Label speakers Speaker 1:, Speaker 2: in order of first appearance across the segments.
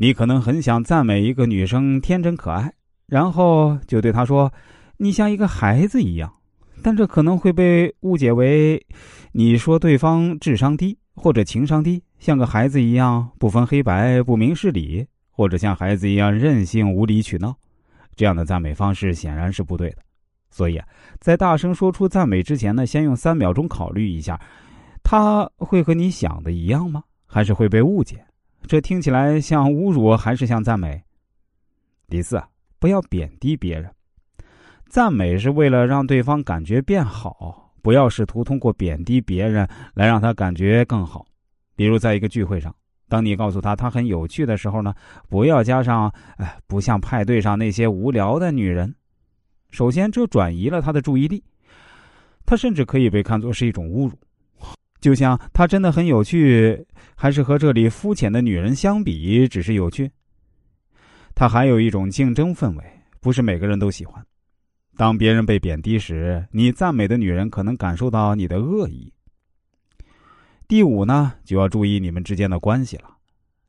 Speaker 1: 你可能很想赞美一个女生天真可爱，然后就对她说：“你像一个孩子一样。”但这可能会被误解为你说对方智商低或者情商低，像个孩子一样不分黑白、不明事理，或者像孩子一样任性、无理取闹。这样的赞美方式显然是不对的。所以啊，在大声说出赞美之前呢，先用三秒钟考虑一下，他会和你想的一样吗？还是会被误解？这听起来像侮辱还是像赞美？第四，不要贬低别人。赞美是为了让对方感觉变好，不要试图通过贬低别人来让他感觉更好。比如在一个聚会上，当你告诉他他很有趣的时候呢，不要加上“哎，不像派对上那些无聊的女人”。首先，这转移了他的注意力，他甚至可以被看作是一种侮辱。就像他真的很有趣，还是和这里肤浅的女人相比，只是有趣。他还有一种竞争氛围，不是每个人都喜欢。当别人被贬低时，你赞美的女人可能感受到你的恶意。第五呢，就要注意你们之间的关系了。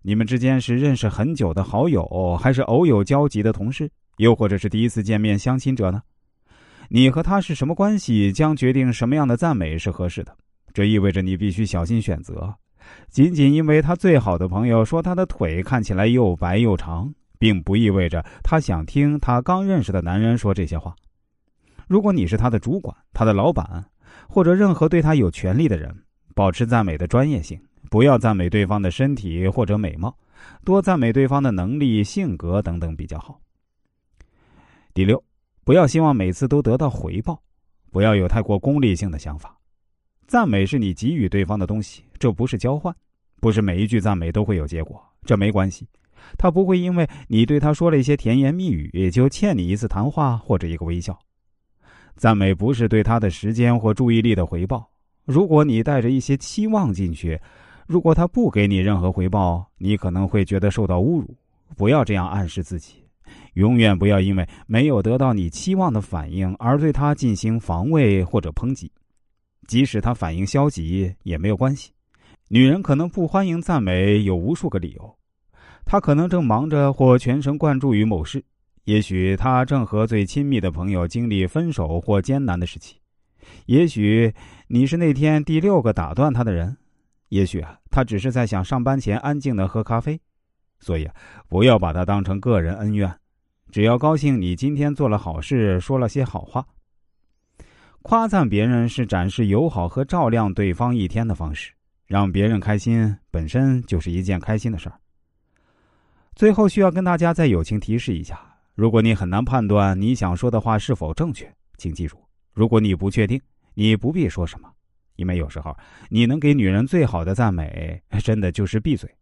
Speaker 1: 你们之间是认识很久的好友，还是偶有交集的同事，又或者是第一次见面相亲者呢？你和他是什么关系，将决定什么样的赞美是合适的。这意味着你必须小心选择。仅仅因为他最好的朋友说他的腿看起来又白又长，并不意味着他想听他刚认识的男人说这些话。如果你是他的主管、他的老板，或者任何对他有权利的人，保持赞美的专业性，不要赞美对方的身体或者美貌，多赞美对方的能力、性格等等比较好。第六，不要希望每次都得到回报，不要有太过功利性的想法。赞美是你给予对方的东西，这不是交换，不是每一句赞美都会有结果，这没关系，他不会因为你对他说了一些甜言蜜语就欠你一次谈话或者一个微笑。赞美不是对他的时间或注意力的回报。如果你带着一些期望进去，如果他不给你任何回报，你可能会觉得受到侮辱。不要这样暗示自己，永远不要因为没有得到你期望的反应而对他进行防卫或者抨击。即使他反应消极也没有关系。女人可能不欢迎赞美，有无数个理由。她可能正忙着或全神贯注于某事，也许她正和最亲密的朋友经历分手或艰难的时期，也许你是那天第六个打断她的人，也许啊，她只是在想上班前安静的喝咖啡。所以啊，不要把它当成个人恩怨，只要高兴你今天做了好事，说了些好话。夸赞别人是展示友好和照亮对方一天的方式，让别人开心本身就是一件开心的事儿。最后需要跟大家再友情提示一下：如果你很难判断你想说的话是否正确，请记住，如果你不确定，你不必说什么，因为有时候你能给女人最好的赞美，真的就是闭嘴。